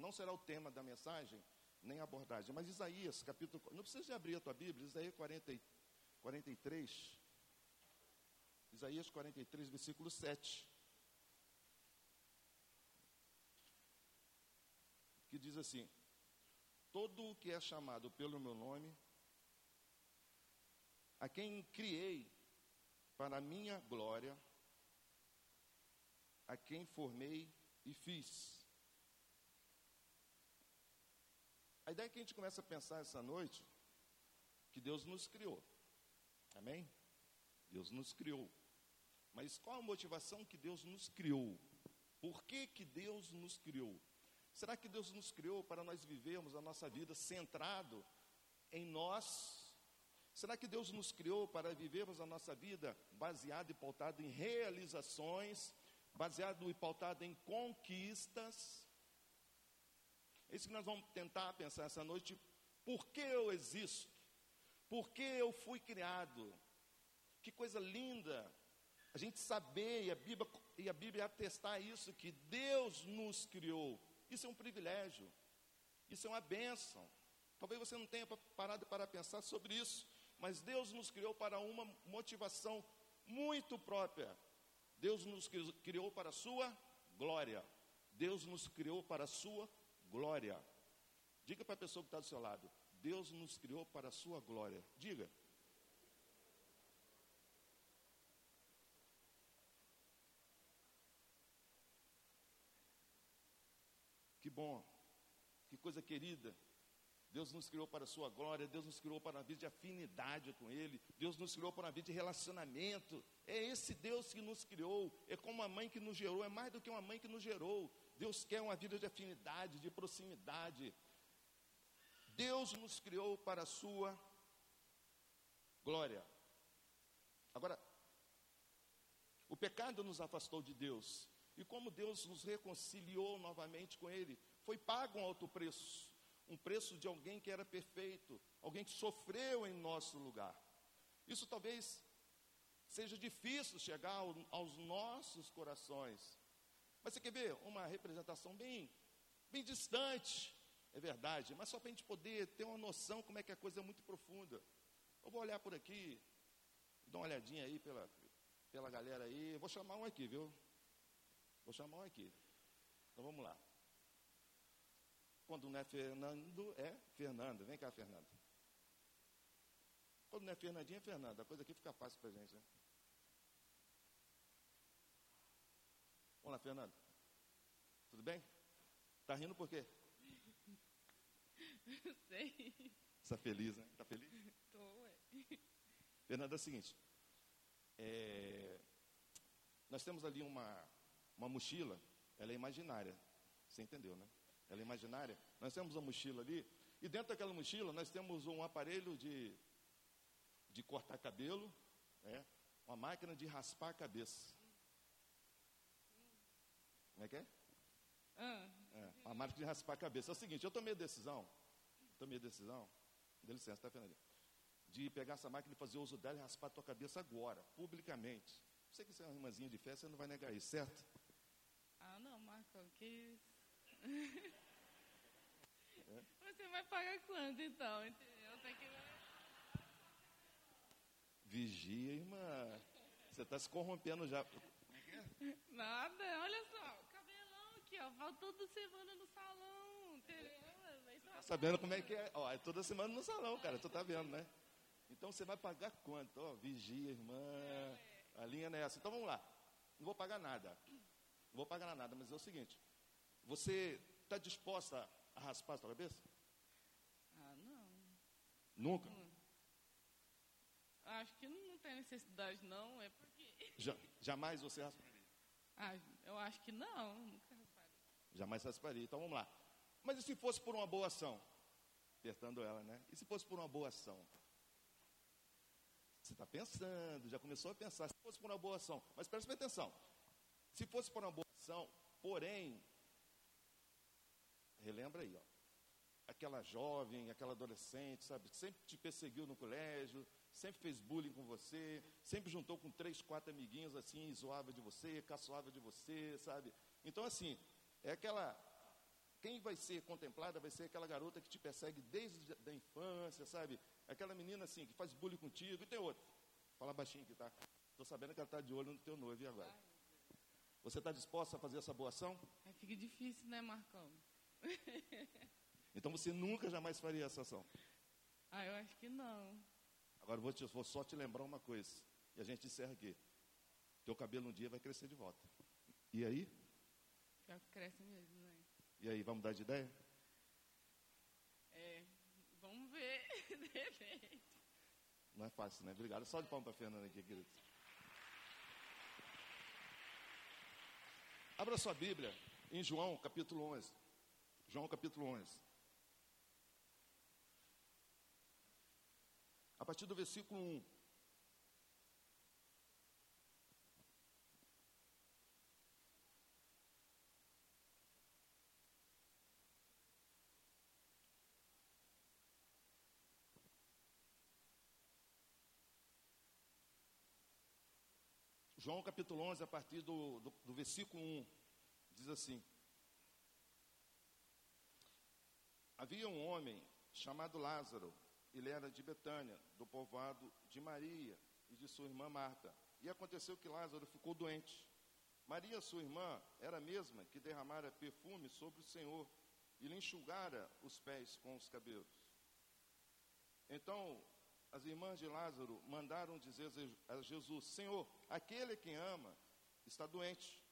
não será o tema da mensagem, nem a abordagem, mas Isaías, capítulo. Não precisa abrir a tua Bíblia, Isaías 40, 43. Isaías 43, versículo 7. Que diz assim: Todo o que é chamado pelo meu nome, a quem criei para a minha glória, a quem formei e fiz. A ideia é que a gente começa a pensar essa noite que Deus nos criou. Amém? Deus nos criou. Mas qual a motivação que Deus nos criou? Por que, que Deus nos criou? Será que Deus nos criou para nós vivermos a nossa vida centrado em nós? Será que Deus nos criou para vivermos a nossa vida baseado e pautado em realizações, baseado e pautado em conquistas? É isso que nós vamos tentar pensar essa noite. Por que eu existo? Por que eu fui criado? Que coisa linda a gente saber e a Bíblia, e a Bíblia atestar isso, que Deus nos criou. Isso é um privilégio, isso é uma bênção. Talvez você não tenha parado para pensar sobre isso, mas Deus nos criou para uma motivação muito própria. Deus nos criou para a sua glória. Deus nos criou para a sua glória. Diga para a pessoa que está do seu lado: Deus nos criou para a sua glória. Diga. Que bom, que coisa querida. Deus nos criou para a sua glória, Deus nos criou para uma vida de afinidade com Ele, Deus nos criou para uma vida de relacionamento. É esse Deus que nos criou, é como uma mãe que nos gerou, é mais do que uma mãe que nos gerou. Deus quer uma vida de afinidade, de proximidade. Deus nos criou para a sua glória. Agora, o pecado nos afastou de Deus, e como Deus nos reconciliou novamente com Ele, foi pago um alto preço um preço de alguém que era perfeito, alguém que sofreu em nosso lugar. Isso talvez seja difícil chegar aos nossos corações. Mas você quer ver uma representação bem, bem distante, é verdade, mas só para a gente poder ter uma noção como é que a coisa é muito profunda. Eu vou olhar por aqui, dar uma olhadinha aí pela, pela galera aí. vou chamar um aqui, viu? Vou chamar um aqui. Então vamos lá. Quando não é Fernando, é Fernanda. Vem cá, Fernanda. Quando não é Fernandinha, é Fernanda. A coisa aqui fica fácil para a gente, né? Lá, Fernanda. Tudo bem? Tá rindo por quê? Sei. Está feliz, né? Está feliz? Tô, ué. Fernanda, é o seguinte. É, nós temos ali uma, uma mochila, ela é imaginária. Você entendeu, né? Ela é imaginária. Nós temos uma mochila ali, e dentro daquela mochila nós temos um aparelho de, de cortar cabelo, né? uma máquina de raspar a cabeça. Como é que é? Ah, É, uma máquina de raspar a cabeça. É o seguinte, eu tomei a decisão, tomei a decisão, dê licença, tá, Fernandinho? De pegar essa máquina e fazer uso dela e raspar a tua cabeça agora, publicamente. Sei que você é uma irmãzinha de fé, você não vai negar isso, certo? ah não, Marcão, que isso? Você vai pagar quanto então? Entendeu? Tem que... Vigia, irmã. Você está se corrompendo já. Nada, olha só, aqui, ó. Vai toda semana no salão, entendeu? Tá sabendo como é que é? Ó, é toda semana no salão, cara. Tu tá vendo, né? Então você vai pagar quanto? Ó, vigia, irmã. A linha não é essa. Então vamos lá. Não vou pagar nada. Não vou pagar nada, mas é o seguinte. Você está disposta a raspar a sua cabeça? Ah, não. Nunca. Acho que não tem necessidade, não. É porque. Ja- jamais você rasparia. Ah, eu acho que não. Jamais rasparia. Então vamos lá. Mas e se fosse por uma boa ação? Apertando ela, né? E se fosse por uma boa ação? Você está pensando, já começou a pensar. Se fosse por uma boa ação. Mas preste atenção. Se fosse por uma boa ação, porém, relembra aí, ó. Aquela jovem, aquela adolescente, sabe? Sempre te perseguiu no colégio, sempre fez bullying com você, sempre juntou com três, quatro amiguinhos assim, zoava de você, caçoava de você, sabe? Então, assim, é aquela quem vai ser contemplada vai ser aquela garota que te persegue desde a infância, sabe? Aquela menina assim que faz bullying contigo. E tem outra. Fala baixinho aqui, tá? Estou sabendo que ela está de olho no teu noivo. E agora? Você está disposta a fazer essa boa ação? Aí fica difícil, né, Marcão? então você nunca jamais faria essa ação. Ah, eu acho que não. Agora vou, te, vou só te lembrar uma coisa. E a gente encerra aqui. Teu cabelo um dia vai crescer de volta. E aí? Pior que cresce mesmo, né? E aí, vamos mudar de ideia? É, vamos ver, de repente. Não é fácil, né? Obrigado. Só de palma para a Fernanda aqui, querido. Abra sua Bíblia em João, capítulo 11. João, capítulo 11. A partir do versículo 1. João capítulo 11, a partir do, do, do versículo 1, diz assim: Havia um homem chamado Lázaro, ele era de Betânia, do povoado de Maria e de sua irmã Marta. E aconteceu que Lázaro ficou doente. Maria, sua irmã, era a mesma que derramara perfume sobre o Senhor e lhe enxugara os pés com os cabelos. Então as irmãs de Lázaro mandaram dizer a Jesus: Senhor, aquele que ama está doente.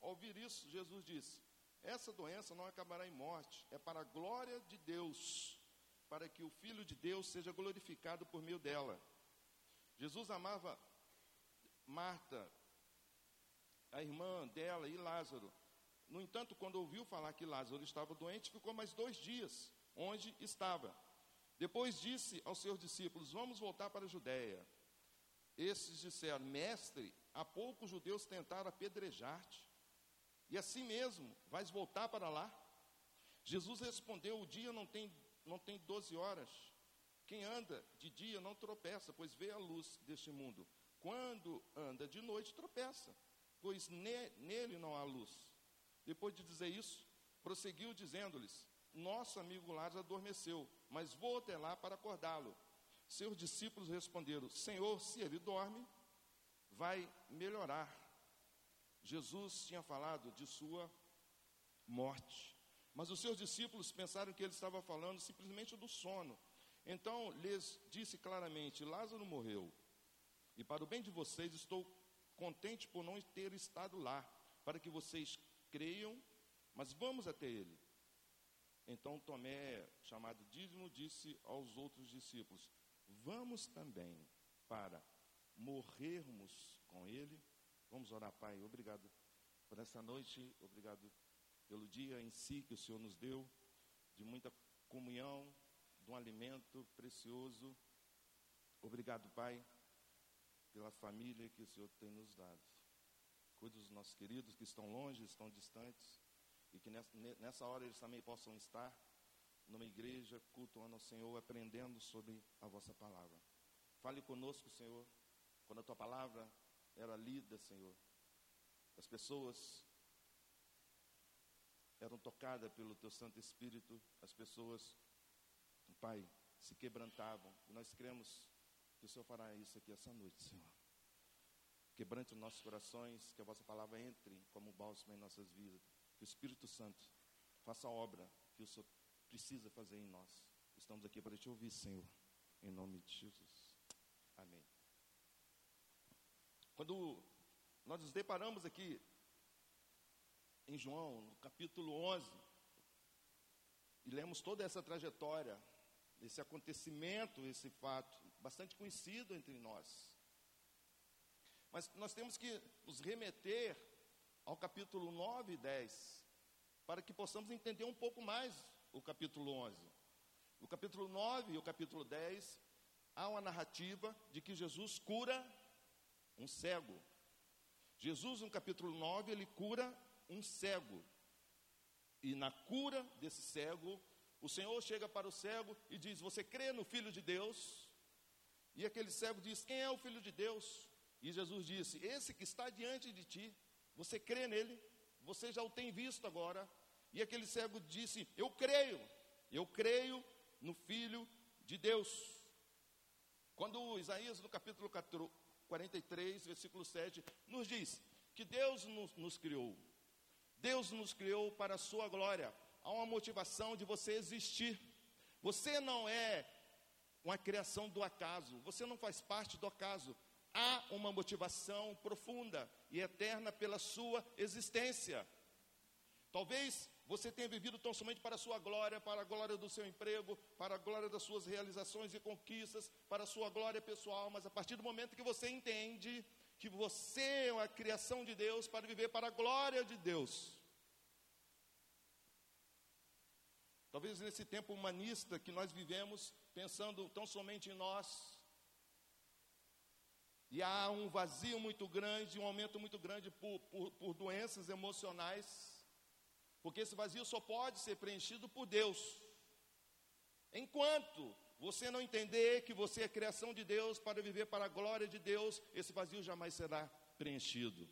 Ao ouvir isso, Jesus disse: Essa doença não acabará em morte, é para a glória de Deus, para que o Filho de Deus seja glorificado por meio dela. Jesus amava Marta, a irmã dela e Lázaro. No entanto, quando ouviu falar que Lázaro estava doente, ficou mais dois dias onde estava. Depois disse aos seus discípulos: Vamos voltar para a Judéia. Esses disseram: Mestre, há pouco os judeus tentaram apedrejar-te, e assim mesmo vais voltar para lá? Jesus respondeu: O dia não tem, não tem 12 horas. Quem anda de dia não tropeça, pois vê a luz deste mundo. Quando anda de noite, tropeça, pois ne, nele não há luz. Depois de dizer isso, prosseguiu dizendo-lhes: Nosso amigo Lázaro adormeceu mas vou até lá para acordá-lo. Seus discípulos responderam: Senhor, se ele dorme, vai melhorar. Jesus tinha falado de sua morte, mas os seus discípulos pensaram que ele estava falando simplesmente do sono. Então lhes disse claramente: Lázaro morreu, e para o bem de vocês estou contente por não ter estado lá, para que vocês creiam, mas vamos até ele. Então Tomé, chamado Dízimo, disse aos outros discípulos: Vamos também para morrermos com ele. Vamos orar, Pai. Obrigado por essa noite, obrigado pelo dia em si que o Senhor nos deu, de muita comunhão, de um alimento precioso. Obrigado, Pai, pela família que o Senhor tem nos dado. Cuide dos nossos queridos que estão longe, estão distantes e que nessa hora eles também possam estar numa igreja, cultuando ao Senhor, aprendendo sobre a vossa palavra. Fale conosco, Senhor, quando a tua palavra era lida, Senhor. As pessoas eram tocadas pelo teu Santo Espírito, as pessoas, Pai, se quebrantavam. E nós cremos que o Senhor fará isso aqui essa noite, Senhor. Quebrante os nossos corações, que a vossa palavra entre como bálsamo em nossas vidas que o Espírito Santo faça a obra que o Senhor precisa fazer em nós. Estamos aqui para te ouvir, Senhor, em nome de Jesus. Amém. Quando nós nos deparamos aqui em João, no capítulo 11, e lemos toda essa trajetória, esse acontecimento, esse fato, bastante conhecido entre nós. Mas nós temos que nos remeter ao capítulo 9 e 10, para que possamos entender um pouco mais o capítulo 11. No capítulo 9 e o capítulo 10, há uma narrativa de que Jesus cura um cego. Jesus, no capítulo 9, ele cura um cego. E na cura desse cego, o Senhor chega para o cego e diz: Você crê no Filho de Deus? E aquele cego diz: Quem é o Filho de Deus? E Jesus disse: Esse que está diante de ti. Você crê nele, você já o tem visto agora, E aquele cego disse: Eu creio, eu creio no Filho de Deus. Quando Isaías, no capítulo 43, versículo 7, nos diz que Deus nos, nos criou, Deus nos criou para a sua glória, há uma motivação de você existir. Você não é uma criação do acaso, você não faz parte do acaso. Há uma motivação profunda e eterna pela sua existência. Talvez você tenha vivido tão somente para a sua glória, para a glória do seu emprego, para a glória das suas realizações e conquistas, para a sua glória pessoal, mas a partir do momento que você entende que você é uma criação de Deus para viver para a glória de Deus, Talvez nesse tempo humanista que nós vivemos, pensando tão somente em nós, e há um vazio muito grande, um aumento muito grande por, por, por doenças emocionais, porque esse vazio só pode ser preenchido por Deus. Enquanto você não entender que você é criação de Deus para viver para a glória de Deus, esse vazio jamais será preenchido.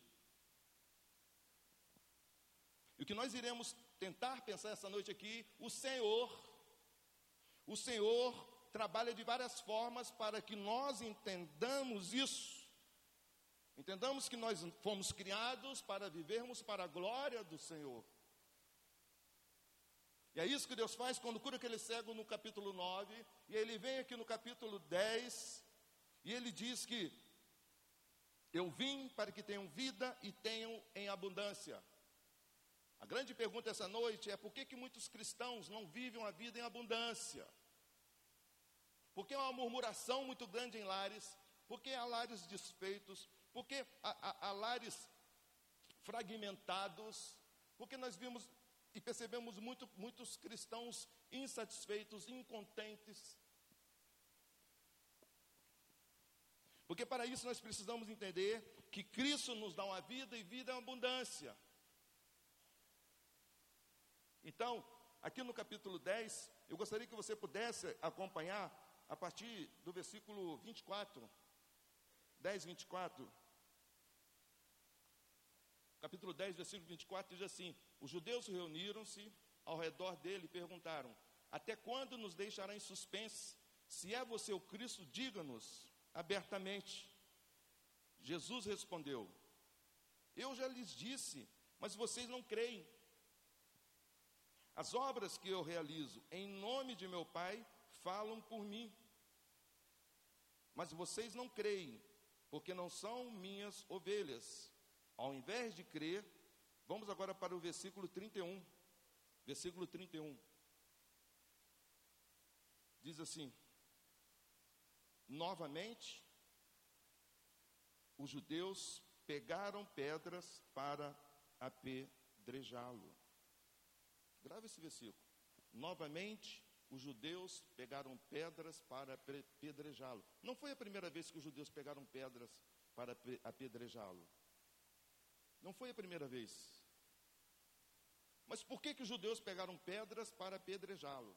E o que nós iremos tentar pensar essa noite aqui, o Senhor, o Senhor trabalha de várias formas para que nós entendamos isso. Entendamos que nós fomos criados para vivermos para a glória do Senhor. E é isso que Deus faz quando cura aquele cego no capítulo 9, e ele vem aqui no capítulo 10, e ele diz que eu vim para que tenham vida e tenham em abundância. A grande pergunta essa noite é por que, que muitos cristãos não vivem uma vida em abundância? Porque há uma murmuração muito grande em lares, porque há lares desfeitos, porque há, há, há lares fragmentados, porque nós vimos e percebemos muito, muitos cristãos insatisfeitos, incontentes. Porque para isso nós precisamos entender que Cristo nos dá uma vida e vida em abundância. Então, aqui no capítulo 10, eu gostaria que você pudesse acompanhar a partir do versículo 24. 10, 24. Capítulo 10, versículo 24 diz assim: Os judeus reuniram-se ao redor dele e perguntaram: Até quando nos deixará em suspense? Se é você o Cristo, diga-nos abertamente. Jesus respondeu: Eu já lhes disse, mas vocês não creem. As obras que eu realizo em nome de meu Pai falam por mim. Mas vocês não creem, porque não são minhas ovelhas. Ao invés de crer, vamos agora para o versículo 31. Versículo 31. Diz assim: Novamente, os judeus pegaram pedras para apedrejá-lo. Grave esse versículo. Novamente, os judeus pegaram pedras para apedrejá-lo. Não foi a primeira vez que os judeus pegaram pedras para apedrejá-lo. Não foi a primeira vez. Mas por que, que os judeus pegaram pedras para apedrejá-lo?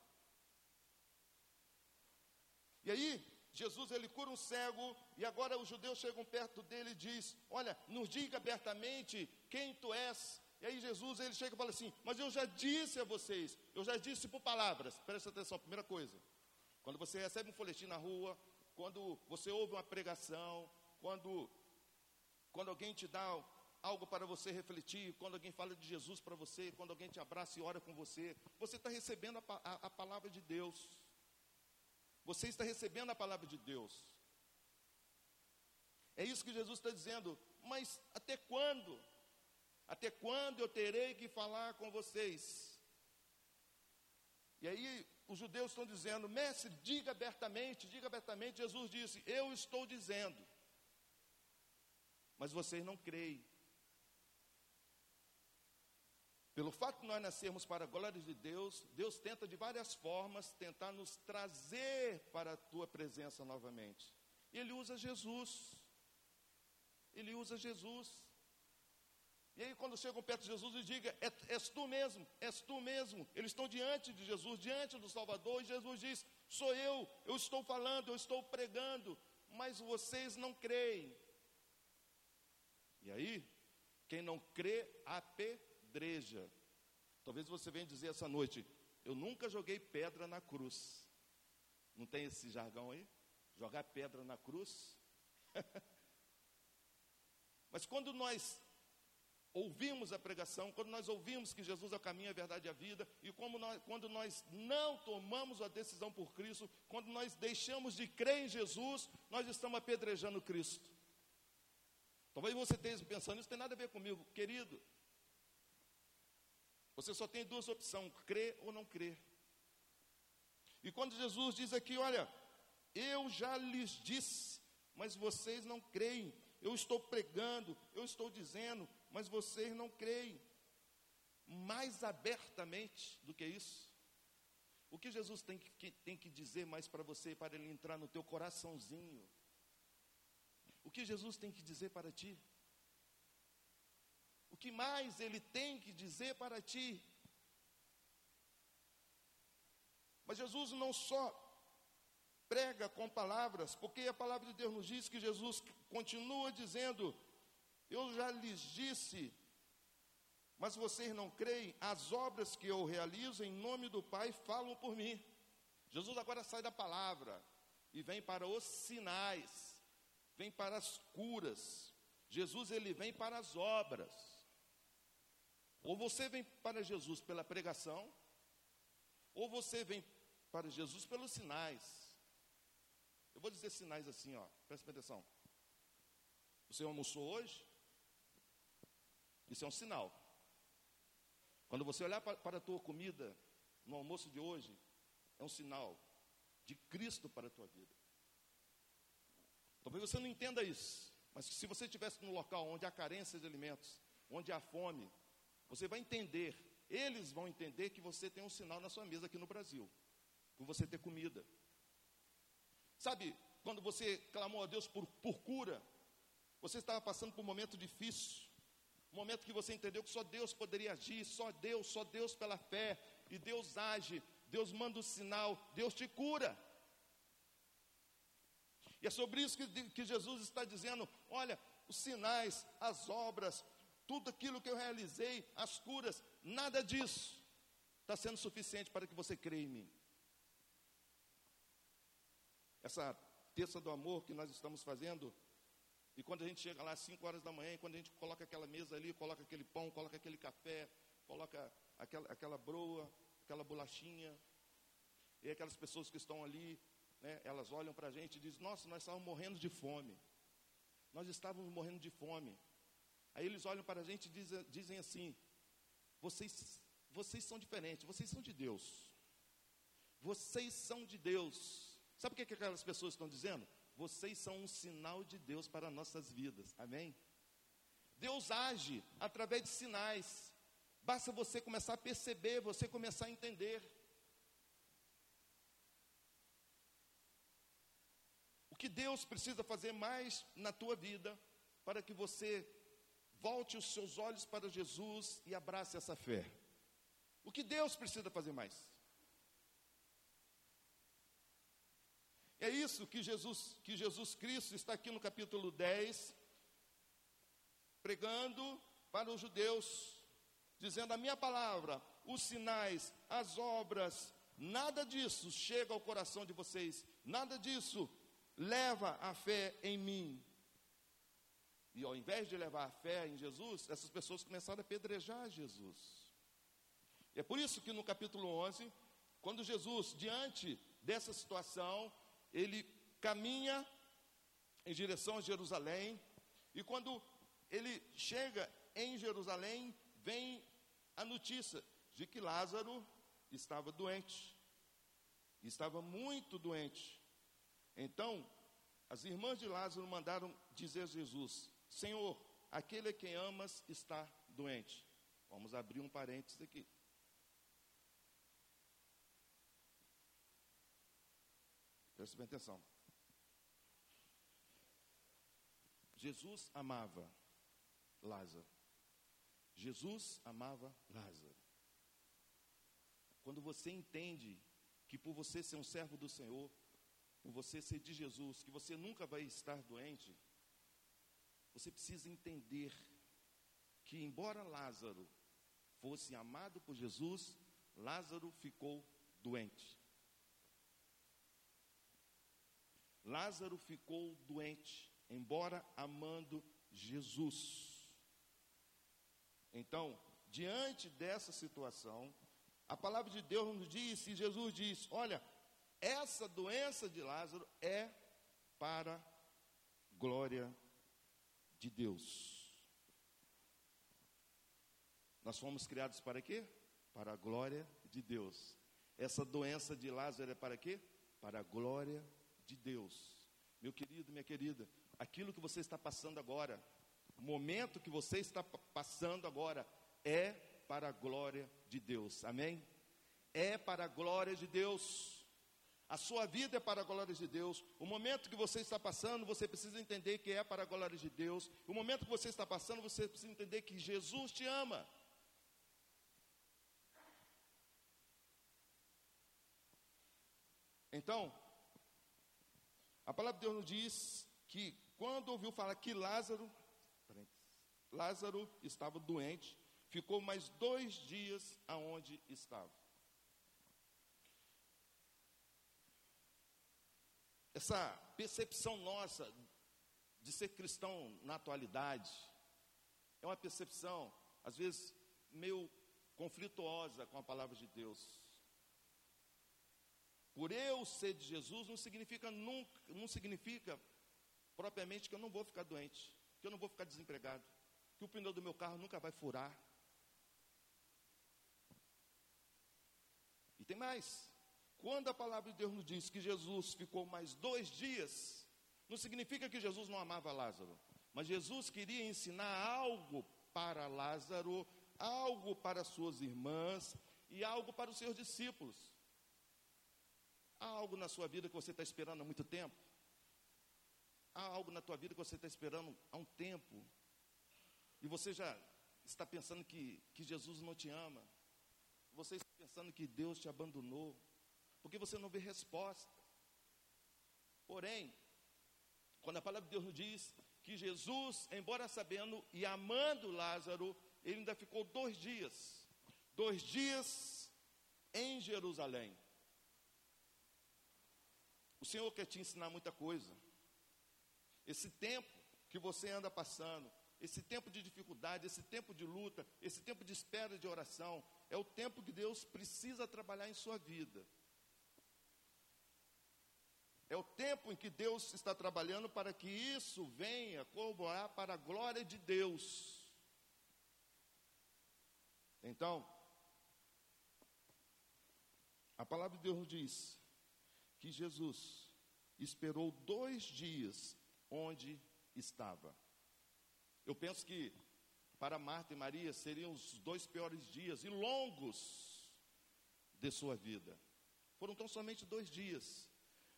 E aí, Jesus ele cura um cego e agora os judeus chegam perto dele e diz: "Olha, nos diga abertamente quem tu és". E aí Jesus ele chega e fala assim: Mas eu já disse a vocês, eu já disse por palavras. Presta atenção, primeira coisa. Quando você recebe um folhetim na rua, quando você ouve uma pregação, quando, quando alguém te dá algo para você refletir, quando alguém fala de Jesus para você, quando alguém te abraça e ora com você, você está recebendo a, a, a palavra de Deus. Você está recebendo a palavra de Deus. É isso que Jesus está dizendo. Mas até quando? Até quando eu terei que falar com vocês? E aí os judeus estão dizendo, mestre, diga abertamente, diga abertamente. Jesus disse, eu estou dizendo, mas vocês não creem. Pelo fato de nós nascermos para a glória de Deus, Deus tenta de várias formas tentar nos trazer para a tua presença novamente. Ele usa Jesus. Ele usa Jesus. E aí, quando chegam perto de Jesus, e diga: é, És tu mesmo, és tu mesmo. Eles estão diante de Jesus, diante do Salvador, e Jesus diz: Sou eu, eu estou falando, eu estou pregando, mas vocês não creem. E aí, quem não crê, apedreja. Talvez você venha dizer essa noite: Eu nunca joguei pedra na cruz. Não tem esse jargão aí? Jogar pedra na cruz? Mas quando nós ouvimos a pregação, quando nós ouvimos que Jesus é o caminho, a verdade e a vida, e como nós, quando nós não tomamos a decisão por Cristo, quando nós deixamos de crer em Jesus, nós estamos apedrejando Cristo. Talvez você esteja pensando, isso tem nada a ver comigo, querido. Você só tem duas opções, crer ou não crer. E quando Jesus diz aqui, olha, eu já lhes disse, mas vocês não creem. Eu estou pregando, eu estou dizendo, mas vocês não creem. Mais abertamente do que isso. O que Jesus tem que, tem que dizer mais para você, para ele entrar no teu coraçãozinho? O que Jesus tem que dizer para ti? O que mais ele tem que dizer para ti? Mas Jesus não só prega com palavras, porque a palavra de Deus nos diz que Jesus continua dizendo: Eu já lhes disse, mas vocês não creem, as obras que eu realizo em nome do Pai falam por mim. Jesus agora sai da palavra e vem para os sinais, vem para as curas. Jesus ele vem para as obras. Ou você vem para Jesus pela pregação, ou você vem para Jesus pelos sinais. Eu vou dizer sinais assim, ó. Presta atenção. Você almoçou hoje? Isso é um sinal. Quando você olhar para, a tua comida no almoço de hoje, é um sinal de Cristo para a tua vida. Talvez você não entenda isso, mas se você estivesse num local onde há carência de alimentos, onde há fome, você vai entender, eles vão entender que você tem um sinal na sua mesa aqui no Brasil, por você ter comida. Sabe, quando você clamou a Deus por, por cura, você estava passando por um momento difícil, um momento que você entendeu que só Deus poderia agir, só Deus, só Deus pela fé, e Deus age, Deus manda o sinal, Deus te cura. E é sobre isso que, que Jesus está dizendo: olha, os sinais, as obras, tudo aquilo que eu realizei, as curas, nada disso está sendo suficiente para que você creia em mim. Essa terça do amor que nós estamos fazendo, e quando a gente chega lá às 5 horas da manhã, quando a gente coloca aquela mesa ali, coloca aquele pão, coloca aquele café, coloca aquela, aquela broa, aquela bolachinha, e aquelas pessoas que estão ali, né, elas olham para a gente e dizem: Nossa, nós estávamos morrendo de fome. Nós estávamos morrendo de fome. Aí eles olham para a gente e dizem, dizem assim: vocês, vocês são diferentes, vocês são de Deus. Vocês são de Deus. Sabe o que, que aquelas pessoas estão dizendo? Vocês são um sinal de Deus para nossas vidas. Amém? Deus age através de sinais. Basta você começar a perceber, você começar a entender. O que Deus precisa fazer mais na tua vida para que você volte os seus olhos para Jesus e abrace essa fé? O que Deus precisa fazer mais? É isso que Jesus, que Jesus Cristo está aqui no capítulo 10, pregando para os judeus, dizendo a minha palavra, os sinais, as obras, nada disso chega ao coração de vocês, nada disso leva a fé em mim. E ao invés de levar a fé em Jesus, essas pessoas começaram a pedrejar Jesus. E é por isso que no capítulo 11, quando Jesus, diante dessa situação, ele caminha em direção a Jerusalém, e quando ele chega em Jerusalém, vem a notícia de que Lázaro estava doente, estava muito doente. Então, as irmãs de Lázaro mandaram dizer a Jesus: Senhor, aquele a quem amas está doente. Vamos abrir um parênteses aqui. Preste bem atenção. Jesus amava Lázaro. Jesus amava Lázaro. Quando você entende que por você ser um servo do Senhor, por você ser de Jesus, que você nunca vai estar doente, você precisa entender que, embora Lázaro fosse amado por Jesus, Lázaro ficou doente. Lázaro ficou doente, embora amando Jesus. Então, diante dessa situação, a palavra de Deus nos diz, e Jesus diz: olha, essa doença de Lázaro é para glória de Deus. Nós fomos criados para quê? Para a glória de Deus. Essa doença de Lázaro é para quê? Para a glória de Deus. Meu querido, minha querida, aquilo que você está passando agora, o momento que você está passando agora, é para a glória de Deus. Amém? É para a glória de Deus. A sua vida é para a glória de Deus. O momento que você está passando, você precisa entender que é para a glória de Deus. O momento que você está passando, você precisa entender que Jesus te ama. Então, a palavra de Deus nos diz que quando ouviu falar que Lázaro, Lázaro estava doente, ficou mais dois dias aonde estava. essa percepção nossa de ser cristão na atualidade é uma percepção, às vezes, meio conflituosa com a palavra de Deus. Por eu ser de Jesus não significa nunca, não significa propriamente que eu não vou ficar doente, que eu não vou ficar desempregado, que o pneu do meu carro nunca vai furar. E tem mais. Quando a palavra de Deus nos diz que Jesus ficou mais dois dias, não significa que Jesus não amava Lázaro, mas Jesus queria ensinar algo para Lázaro, algo para suas irmãs e algo para os seus discípulos. Há algo na sua vida que você está esperando há muito tempo? Há algo na tua vida que você está esperando há um tempo? E você já está pensando que, que Jesus não te ama? Você está pensando que Deus te abandonou? porque você não vê resposta. Porém, quando a palavra de Deus nos diz que Jesus, embora sabendo e amando Lázaro, ele ainda ficou dois dias, dois dias em Jerusalém. O Senhor quer te ensinar muita coisa. Esse tempo que você anda passando, esse tempo de dificuldade, esse tempo de luta, esse tempo de espera de oração, é o tempo que Deus precisa trabalhar em sua vida. É o tempo em que Deus está trabalhando para que isso venha corroborar para a glória de Deus. Então, a palavra de Deus diz que Jesus esperou dois dias onde estava. Eu penso que para Marta e Maria seriam os dois piores dias e longos de sua vida. Foram tão somente dois dias.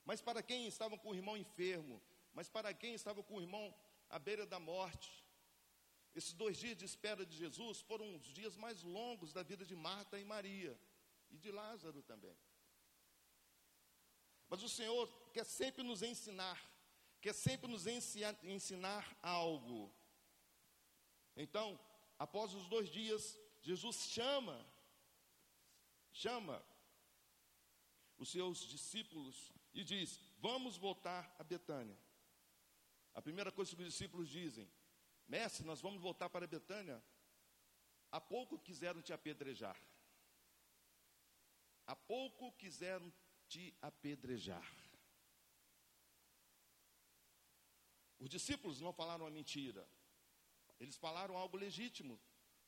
Mas para quem estava com o irmão enfermo, mas para quem estava com o irmão à beira da morte, esses dois dias de espera de Jesus foram os dias mais longos da vida de Marta e Maria, e de Lázaro também. Mas o Senhor quer sempre nos ensinar, quer sempre nos ensinar, algo. Então, após os dois dias, Jesus chama, chama os seus discípulos e diz: Vamos voltar a Betânia. A primeira coisa que os discípulos dizem: Mestre, nós vamos voltar para Betânia. Há pouco quiseram te apedrejar. Há pouco quiseram te apedrejar. Os discípulos não falaram a mentira. Eles falaram algo legítimo.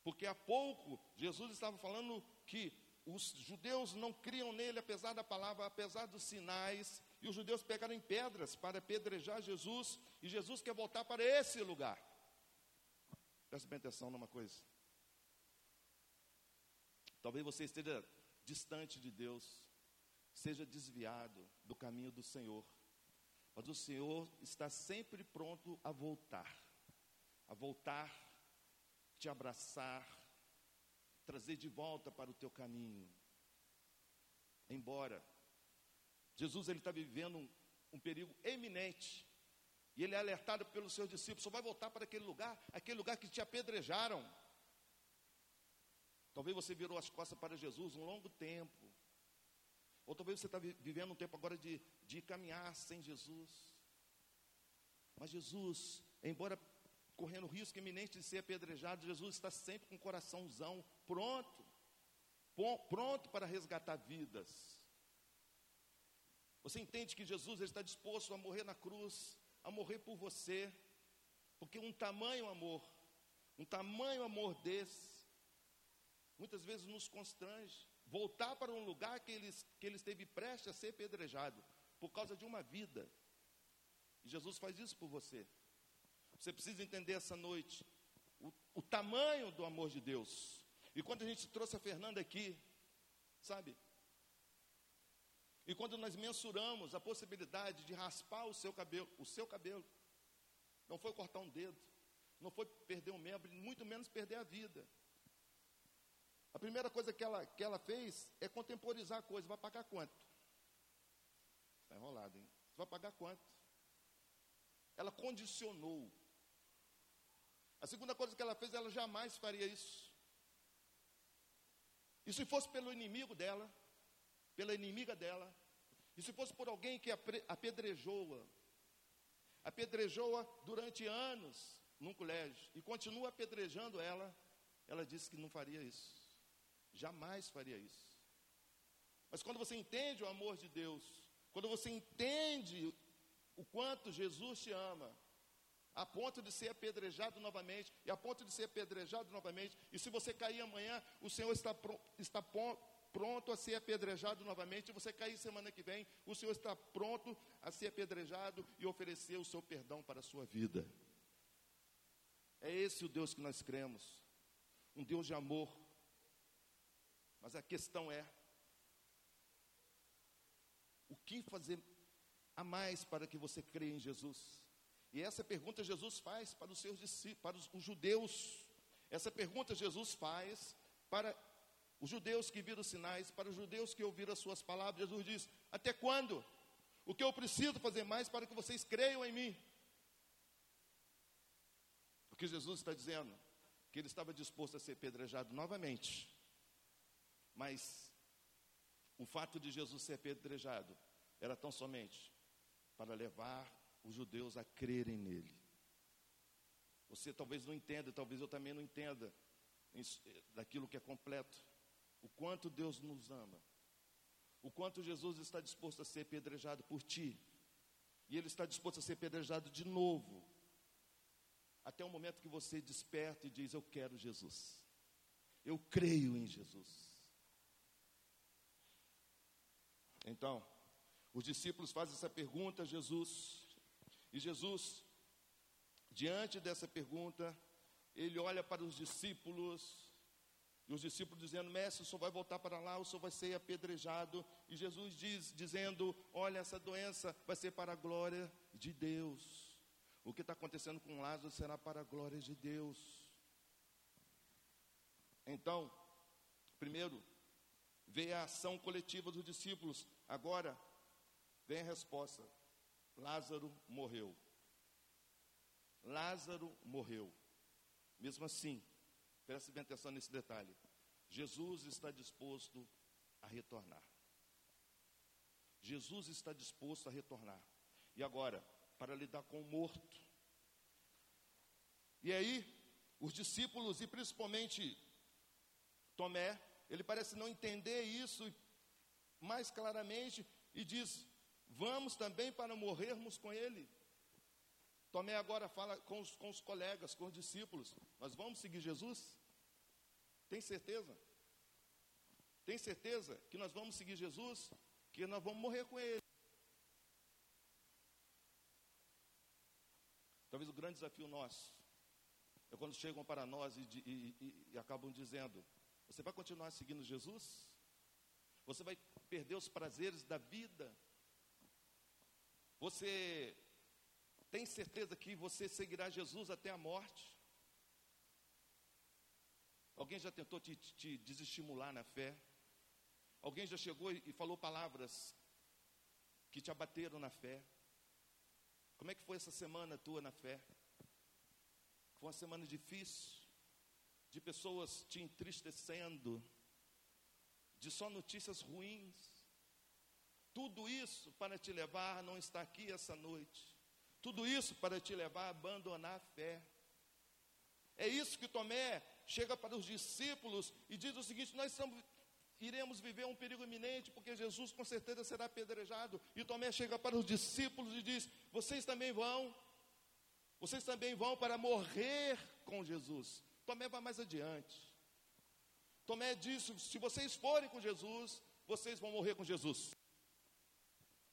Porque há pouco Jesus estava falando que os judeus não criam nele, apesar da palavra, apesar dos sinais, e os judeus pegaram em pedras para apedrejar Jesus, e Jesus quer voltar para esse lugar. Presta bem atenção numa coisa. Talvez você esteja distante de Deus, seja desviado do caminho do Senhor, mas o Senhor está sempre pronto a voltar, a voltar, te abraçar, trazer de volta para o teu caminho. Embora Jesus ele está vivendo um, um perigo eminente e ele é alertado pelos seus discípulos, só vai voltar para aquele lugar, aquele lugar que te apedrejaram. Talvez você virou as costas para Jesus um longo tempo. Ou talvez você está vivendo um tempo agora de, de caminhar sem Jesus. Mas Jesus, embora correndo risco iminente de ser apedrejado, Jesus está sempre com o coraçãozão pronto, pronto para resgatar vidas. Você entende que Jesus está disposto a morrer na cruz, a morrer por você, porque um tamanho amor, um tamanho amor desse, muitas vezes nos constrange. Voltar para um lugar que ele, que ele esteve prestes a ser pedrejado, por causa de uma vida. E Jesus faz isso por você. Você precisa entender essa noite o, o tamanho do amor de Deus. E quando a gente trouxe a Fernanda aqui, sabe? E quando nós mensuramos a possibilidade de raspar o seu cabelo, o seu cabelo, não foi cortar um dedo, não foi perder um membro, muito menos perder a vida. A primeira coisa que ela, que ela fez é contemporizar a coisa. Vai pagar quanto? Está enrolado, hein? Vai pagar quanto? Ela condicionou. A segunda coisa que ela fez, ela jamais faria isso. E se fosse pelo inimigo dela, pela inimiga dela, e se fosse por alguém que apedrejou-a, apedrejou-a durante anos num colégio e continua apedrejando ela, ela disse que não faria isso jamais faria isso. Mas quando você entende o amor de Deus, quando você entende o quanto Jesus te ama, a ponto de ser apedrejado novamente, e a ponto de ser apedrejado novamente, e se você cair amanhã, o Senhor está, pr está pronto a ser apedrejado novamente, e você cair semana que vem, o Senhor está pronto a ser apedrejado e oferecer o seu perdão para a sua vida. É esse o Deus que nós cremos, um Deus de amor, mas a questão é: o que fazer a mais para que você creia em Jesus? E essa pergunta Jesus faz para os seus discípulos, para os, os judeus. Essa pergunta Jesus faz para os judeus que viram os sinais, para os judeus que ouviram as suas palavras. Jesus diz: Até quando? O que eu preciso fazer mais para que vocês creiam em mim? O que Jesus está dizendo? Que ele estava disposto a ser pedrejado novamente mas o fato de Jesus ser apedrejado era tão somente para levar os judeus a crerem nele. Você talvez não entenda, talvez eu também não entenda eh, daquilo que é completo. O quanto Deus nos ama. O quanto Jesus está disposto a ser apedrejado por ti. E Ele está disposto a ser apedrejado de novo. Até o momento que você desperta e diz: Eu quero Jesus. Eu creio em Jesus. Então, os discípulos fazem essa pergunta a Jesus, e Jesus, diante dessa pergunta, ele olha para os discípulos, e os discípulos dizendo: Mestre, o senhor vai voltar para lá, o senhor vai ser apedrejado. E Jesus diz, dizendo: Olha, essa doença vai ser para a glória de Deus. O que está acontecendo com Lázaro será para a glória de Deus. Então, primeiro, vê a ação coletiva dos discípulos. Agora, vem a resposta: Lázaro morreu. Lázaro morreu. Mesmo assim, preste bem atenção nesse detalhe. Jesus está disposto a retornar. Jesus está disposto a retornar. E agora, para lidar com o morto. E aí, os discípulos, e principalmente Tomé, ele parece não entender isso mais claramente e diz: Vamos também para morrermos com ele. Tomé agora fala com os, com os colegas, com os discípulos: Nós vamos seguir Jesus? Tem certeza? Tem certeza que nós vamos seguir Jesus? Que nós vamos morrer com ele? Talvez o grande desafio nosso é quando chegam para nós e, e, e, e acabam dizendo: você vai continuar seguindo Jesus? Você vai perder os prazeres da vida? Você tem certeza que você seguirá Jesus até a morte? Alguém já tentou te, te desestimular na fé? Alguém já chegou e falou palavras que te abateram na fé? Como é que foi essa semana tua na fé? Foi uma semana difícil? De pessoas te entristecendo, de só notícias ruins. Tudo isso para te levar a não estar aqui essa noite. Tudo isso para te levar a abandonar a fé. É isso que Tomé chega para os discípulos e diz o seguinte: Nós estamos, iremos viver um perigo iminente, porque Jesus com certeza será apedrejado. E Tomé chega para os discípulos e diz: Vocês também vão, vocês também vão para morrer com Jesus. Tomé vai mais adiante. Tomé disse: Se vocês forem com Jesus, vocês vão morrer com Jesus.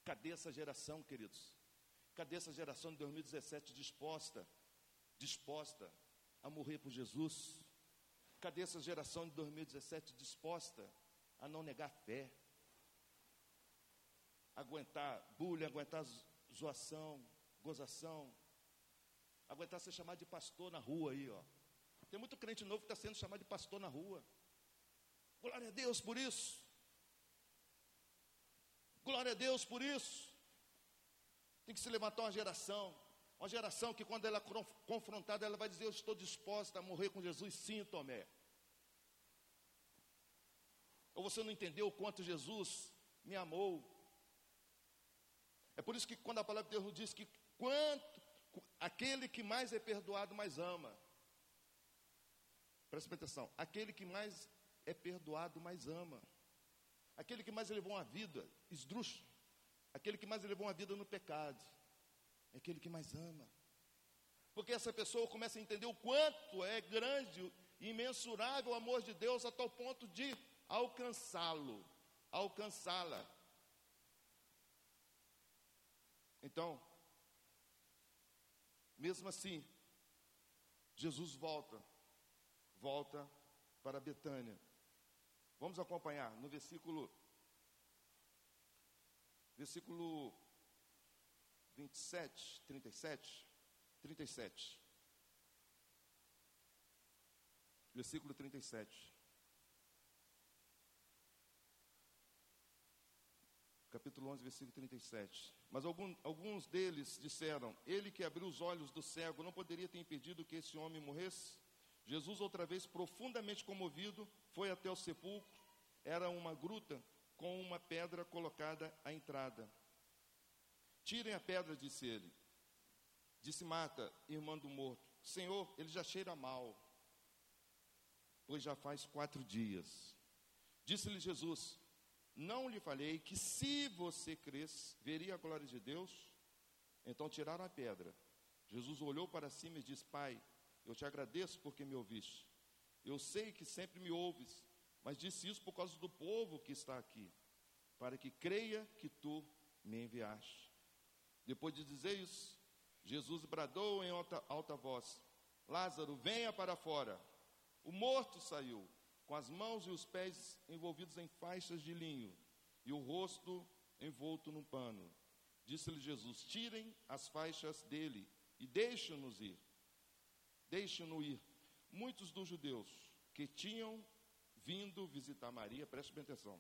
Cadê essa geração, queridos? Cadê essa geração de 2017 disposta, disposta a morrer por Jesus? Cadê essa geração de 2017 disposta a não negar fé? Aguentar bullying, aguentar zoação, gozação, aguentar ser chamado de pastor na rua aí, ó. Tem muito crente novo que está sendo chamado de pastor na rua. Glória a Deus por isso. Glória a Deus por isso. Tem que se levantar uma geração, uma geração que quando ela é confrontada, ela vai dizer: Eu estou disposta a morrer com Jesus, sim, Tomé. Ou você não entendeu o quanto Jesus me amou. É por isso que quando a palavra de Deus diz que quanto aquele que mais é perdoado mais ama. Presta atenção, aquele que mais é perdoado mais ama. Aquele que mais levou uma vida esdrúxula, aquele que mais levou uma vida no pecado, é aquele que mais ama. Porque essa pessoa começa a entender o quanto é grande e imensurável o amor de Deus a tal ponto de alcançá-lo, alcançá-la. Então, mesmo assim, Jesus volta, volta para Betânia. Vamos acompanhar no versículo versículo 27, 37, 37. Versículo 37. Capítulo 11, versículo 37. Mas algum, alguns deles disseram: Ele que abriu os olhos do cego não poderia ter impedido que esse homem morresse? Jesus, outra vez profundamente comovido, foi até o sepulcro. Era uma gruta com uma pedra colocada à entrada. Tirem a pedra, disse ele. Disse Marta, irmã do morto: Senhor, ele já cheira mal, pois já faz quatro dias. Disse-lhe Jesus: Não lhe falei que se você cresce, veria a glória de Deus? Então tiraram a pedra. Jesus olhou para cima e disse: Pai, eu te agradeço porque me ouviste. Eu sei que sempre me ouves, mas disse isso por causa do povo que está aqui, para que creia que tu me enviaste. Depois de dizer isso, Jesus bradou em alta, alta voz: Lázaro, venha para fora. O morto saiu, com as mãos e os pés envolvidos em faixas de linho, e o rosto envolto num pano. Disse-lhe Jesus: Tirem as faixas dele e deixem-nos ir. Deixem-no ir. Muitos dos judeus que tinham vindo visitar Maria, preste bem atenção,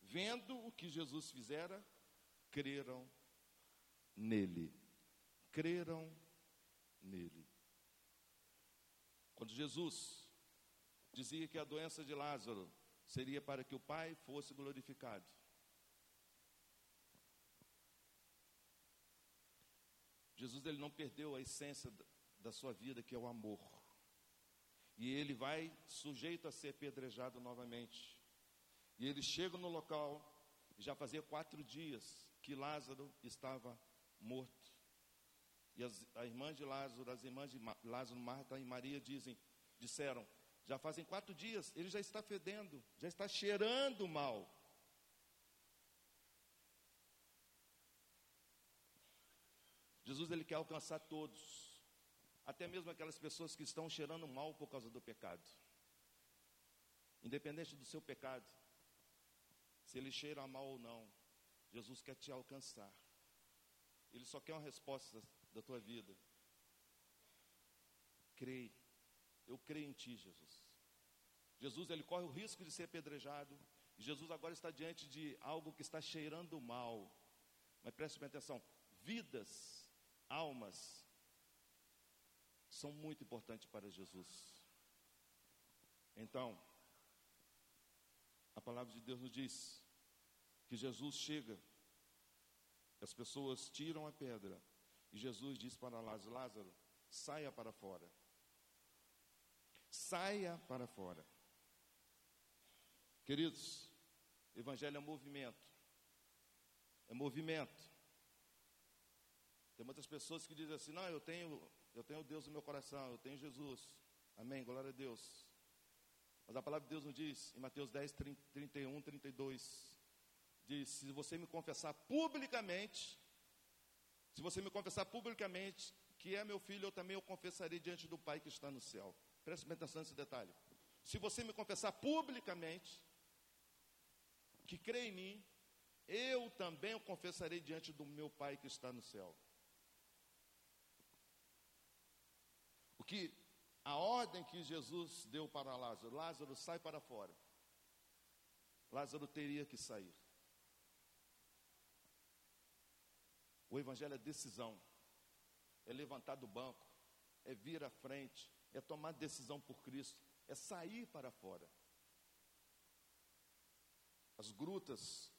vendo o que Jesus fizera, creram nele. Creram nele. Quando Jesus dizia que a doença de Lázaro seria para que o Pai fosse glorificado. Jesus ele não perdeu a essência da sua vida, que é o amor. E ele vai sujeito a ser apedrejado novamente. E ele chega no local, já fazia quatro dias que Lázaro estava morto. E as, a irmã de Lázaro, as irmãs de Lázaro, Marta e Maria dizem, disseram, já fazem quatro dias, ele já está fedendo, já está cheirando mal. Jesus ele quer alcançar todos, até mesmo aquelas pessoas que estão cheirando mal por causa do pecado. Independente do seu pecado, se ele cheira mal ou não, Jesus quer te alcançar. Ele só quer uma resposta da tua vida. Creio. Eu creio em ti, Jesus. Jesus, ele corre o risco de ser apedrejado. Jesus agora está diante de algo que está cheirando mal. Mas preste atenção: vidas, almas, são muito importantes para Jesus. Então, a palavra de Deus nos diz que Jesus chega, as pessoas tiram a pedra, e Jesus diz para Lázaro: Lázaro, saia para fora. Saia para fora. Queridos, Evangelho é movimento. É movimento. Tem muitas pessoas que dizem assim: não, eu tenho, eu tenho Deus no meu coração, eu tenho Jesus. Amém, glória a Deus. Mas a palavra de Deus nos diz, em Mateus 10, 31, 32, diz: se você me confessar publicamente, se você me confessar publicamente que é meu filho, eu também o confessarei diante do Pai que está no céu. Preste atenção nesse detalhe. Se você me confessar publicamente que crê em mim, eu também o confessarei diante do meu Pai que está no céu. O que a ordem que Jesus deu para Lázaro, Lázaro sai para fora. Lázaro teria que sair. O evangelho é decisão. É levantar do banco, é vir à frente, é tomar decisão por Cristo, é sair para fora. As grutas,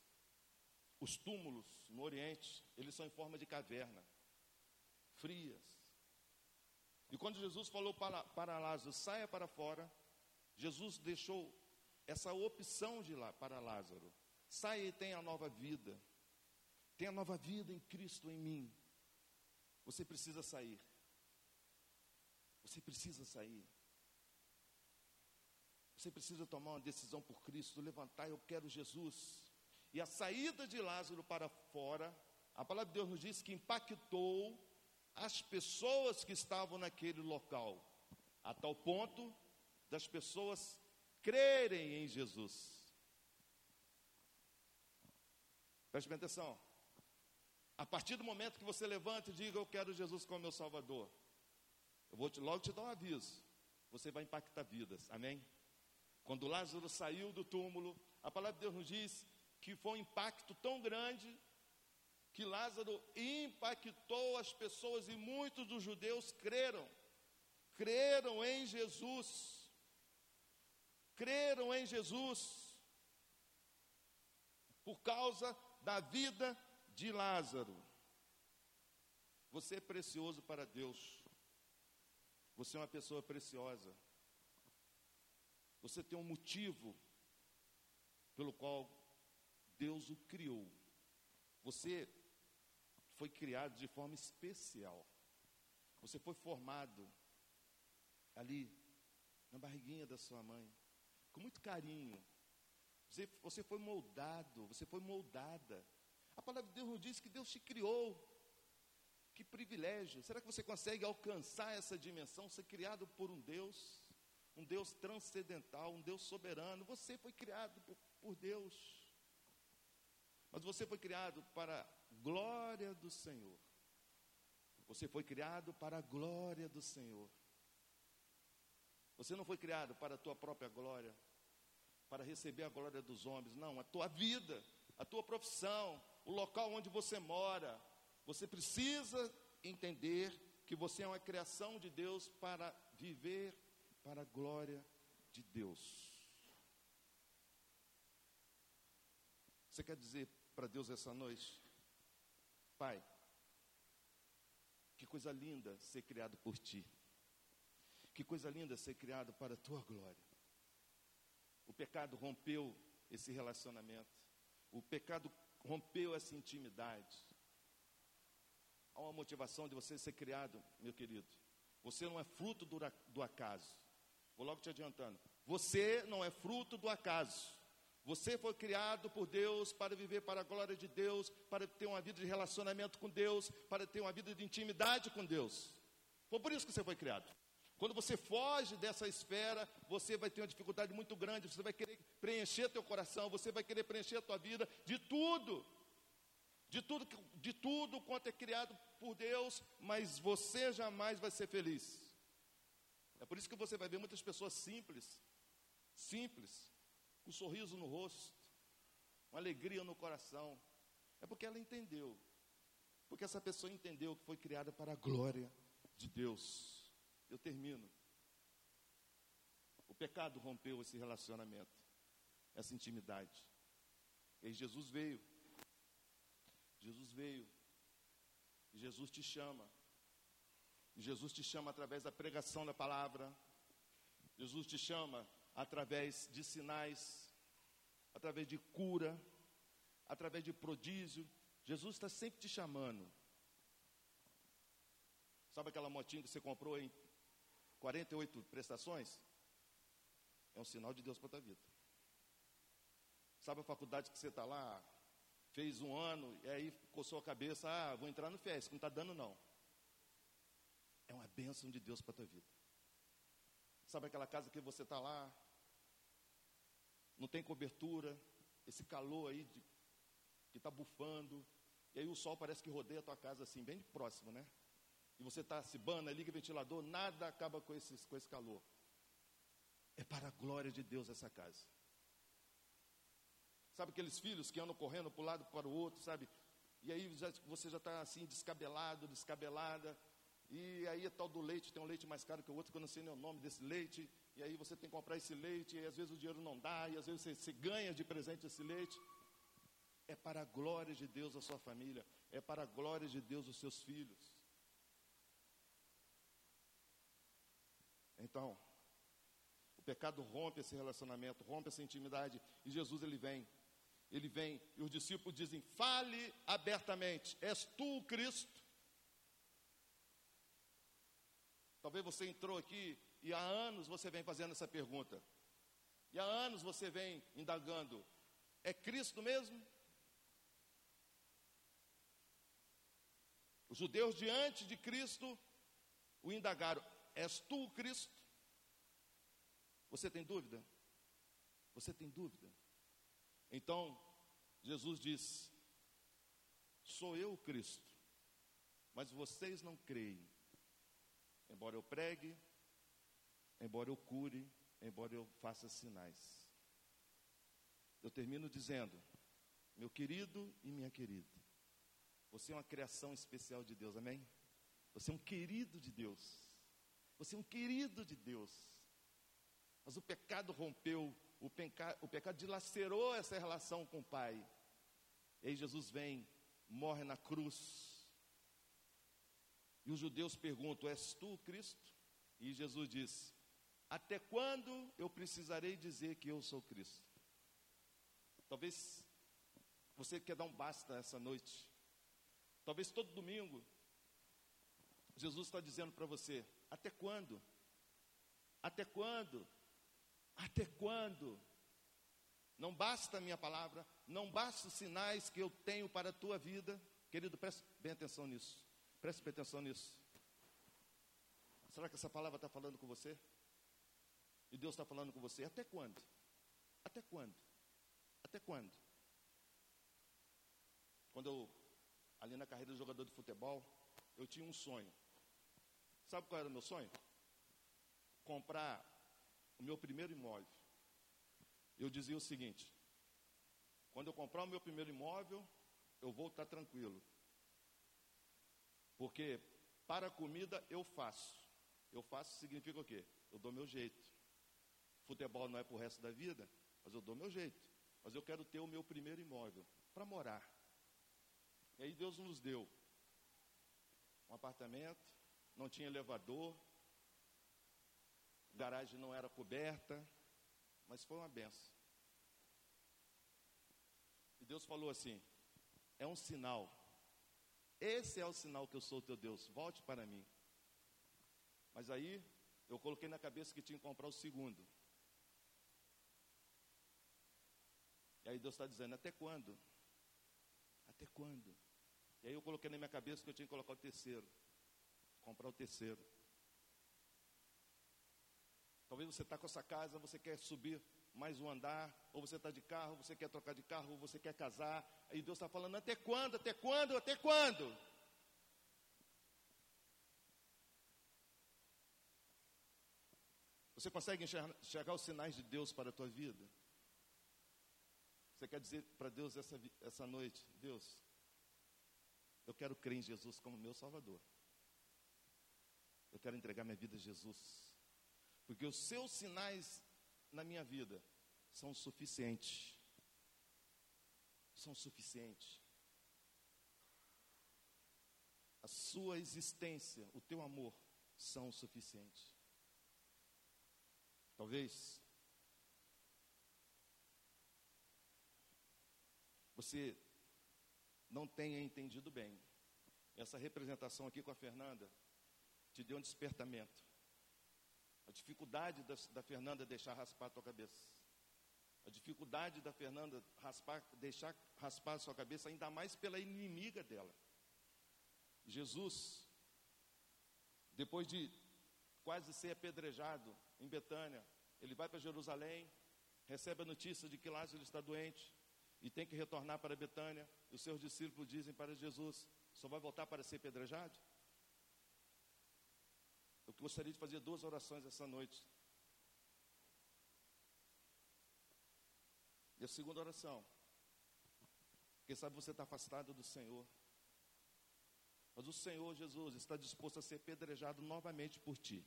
os túmulos no Oriente, eles são em forma de caverna, frias. E quando Jesus falou para, para Lázaro, saia para fora, Jesus deixou essa opção de lá para Lázaro. Saia e tenha a nova vida. Tenha a nova vida em Cristo em mim. Você precisa sair. Você precisa sair. Você precisa tomar uma decisão por Cristo, levantar, eu quero Jesus. E a saída de Lázaro para fora, a palavra de Deus nos diz que impactou as pessoas que estavam naquele local, a tal ponto das pessoas crerem em Jesus. Preste bem atenção. A partir do momento que você levanta e diga, eu quero Jesus como meu Salvador, eu vou te, logo te dar um aviso. Você vai impactar vidas, amém? Quando Lázaro saiu do túmulo, a palavra de Deus nos diz que foi um impacto tão grande que Lázaro impactou as pessoas e muitos dos judeus creram. Creram em Jesus. Creram em Jesus. Por causa da vida de Lázaro. Você é precioso para Deus. Você é uma pessoa preciosa. Você tem um motivo pelo qual Deus o criou. Você foi criado de forma especial. Você foi formado ali na barriguinha da sua mãe, com muito carinho. Você, você foi moldado, você foi moldada. A palavra de Deus nos diz que Deus te criou. Que privilégio. Será que você consegue alcançar essa dimensão, ser criado por um Deus, um Deus transcendental, um Deus soberano? Você foi criado por, por Deus. Mas você foi criado para glória do Senhor. Você foi criado para a glória do Senhor. Você não foi criado para a tua própria glória, para receber a glória dos homens. Não, a tua vida, a tua profissão, o local onde você mora. Você precisa entender que você é uma criação de Deus para viver para a glória de Deus. Você quer dizer para Deus essa noite? Pai, que coisa linda ser criado por Ti. Que coisa linda ser criado para a Tua glória. O pecado rompeu esse relacionamento. O pecado rompeu essa intimidade. Há uma motivação de você ser criado, meu querido. Você não é fruto do, do acaso. Vou logo te adiantando. Você não é fruto do acaso. Você foi criado por Deus para viver para a glória de Deus, para ter uma vida de relacionamento com Deus, para ter uma vida de intimidade com Deus. Foi por isso que você foi criado. Quando você foge dessa esfera, você vai ter uma dificuldade muito grande, você vai querer preencher teu coração, você vai querer preencher a tua vida de tudo. De tudo, de tudo quanto é criado por Deus, mas você jamais vai ser feliz. É por isso que você vai ver muitas pessoas simples, simples, com um sorriso no rosto, uma alegria no coração. É porque ela entendeu. Porque essa pessoa entendeu que foi criada para a glória de Deus. Eu termino. O pecado rompeu esse relacionamento, essa intimidade. E Jesus veio. Jesus veio. E Jesus te chama. E Jesus te chama através da pregação da palavra. Jesus te chama através de sinais, através de cura, através de prodígio. Jesus está sempre te chamando. Sabe aquela motinha que você comprou em 48 prestações? É um sinal de Deus para a tua vida. Sabe a faculdade que você está lá, fez um ano, e aí coçou a cabeça, ah, vou entrar no FES, não está dando não. É uma bênção de Deus para a tua vida. Sabe aquela casa que você está lá, não tem cobertura, esse calor aí de, que está bufando, e aí o sol parece que rodeia a tua casa assim, bem próximo, né? E você está se bana, liga o ventilador, nada acaba com esse, com esse calor. É para a glória de Deus essa casa. Sabe aqueles filhos que andam correndo para um lado para o outro, sabe? E aí já, você já está assim, descabelado, descabelada. E aí é tal do leite, tem um leite mais caro que o outro, que eu não sei nem o nome desse leite. E aí você tem que comprar esse leite, e às vezes o dinheiro não dá, e às vezes você, você ganha de presente esse leite. É para a glória de Deus a sua família, é para a glória de Deus os seus filhos. Então, o pecado rompe esse relacionamento, rompe essa intimidade, e Jesus ele vem. Ele vem e os discípulos dizem: "Fale abertamente. És tu o Cristo?" Talvez você entrou aqui e há anos você vem fazendo essa pergunta. E há anos você vem indagando: é Cristo mesmo? Os judeus diante de Cristo o indagaram: És tu o Cristo? Você tem dúvida? Você tem dúvida? Então, Jesus diz: Sou eu o Cristo, mas vocês não creem. Embora eu pregue, embora eu cure, embora eu faça sinais. Eu termino dizendo: Meu querido e minha querida, você é uma criação especial de Deus, amém? Você é um querido de Deus. Você é um querido de Deus. Mas o pecado rompeu, o, peca, o pecado dilacerou essa relação com o Pai. E aí Jesus vem, morre na cruz. E os judeus perguntam: És tu Cristo? E Jesus diz: Até quando eu precisarei dizer que eu sou Cristo? Talvez você quer dar um basta essa noite. Talvez todo domingo Jesus está dizendo para você: Até quando? Até quando? Até quando? Não basta a minha palavra, não basta os sinais que eu tenho para a tua vida. Querido, preste bem atenção nisso. Preste bem atenção nisso. Será que essa palavra está falando com você? E Deus está falando com você? Até quando? Até quando? Até quando? Quando eu, ali na carreira de jogador de futebol, eu tinha um sonho. Sabe qual era o meu sonho? Comprar o meu primeiro imóvel. Eu dizia o seguinte: quando eu comprar o meu primeiro imóvel, eu vou estar tranquilo. Porque para comida eu faço. Eu faço significa o quê? Eu dou meu jeito. Futebol não é para o resto da vida, mas eu dou meu jeito. Mas eu quero ter o meu primeiro imóvel para morar. E aí Deus nos deu um apartamento, não tinha elevador, garagem não era coberta, mas foi uma benção. E Deus falou assim: é um sinal. Esse é o sinal que eu sou teu Deus. Volte para mim. Mas aí eu coloquei na cabeça que tinha que comprar o segundo. Aí Deus está dizendo: até quando? Até quando? E aí eu coloquei na minha cabeça que eu tinha que colocar o terceiro. Comprar o terceiro. Talvez você está com essa casa, você quer subir mais um andar, ou você está de carro, você quer trocar de carro, ou você quer casar. Aí Deus está falando: até quando? Até quando? Até quando? Você consegue enxergar, enxergar, os sinais de Deus para a tua vida? Você quer dizer para Deus essa, essa noite: Deus, eu quero crer em Jesus como meu Salvador. Eu quero entregar minha vida a Jesus. Porque os seus sinais na minha vida são suficientes. São suficientes. A sua existência, o teu amor são suficientes. Talvez você não tenha entendido bem. Essa representação aqui com a Fernanda te deu um despertamento. A dificuldade da, da Fernanda deixar raspar a tua cabeça. A dificuldade da Fernanda raspar, deixar raspar a sua cabeça, ainda mais pela inimiga dela. Jesus, depois de quase ser apedrejado em Betânia, ele vai para Jerusalém, recebe a notícia de que Lázaro está doente e tem que retornar para Betânia. Os seus discípulos dizem para Jesus: só vai voltar para ser apedrejado? Eu gostaria de fazer duas orações essa noite. E a segunda oração. Quem sabe você está afastado do Senhor. Mas o Senhor Jesus está disposto a ser pedrejado novamente por ti.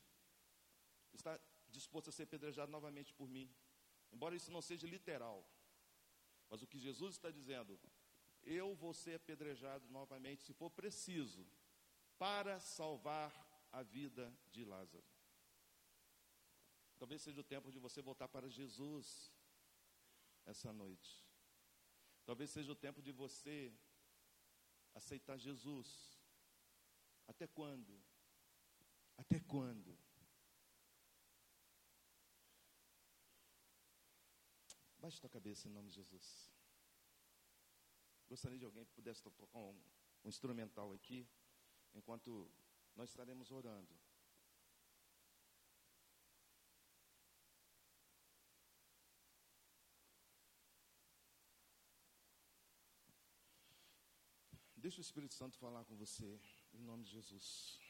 Está disposto a ser pedrejado novamente por mim. Embora isso não seja literal. Mas o que Jesus está dizendo, eu vou ser apedrejado novamente, se for preciso, para salvar a vida de Lázaro. Talvez seja o tempo de você voltar para Jesus essa noite. Talvez seja o tempo de você aceitar Jesus. Até quando? Até quando? Baixe tua cabeça em nome de Jesus. Gostaria de alguém que pudesse tocar um, um instrumental aqui, enquanto nós estaremos orando. Deixa o Espírito Santo falar com você, em nome de Jesus.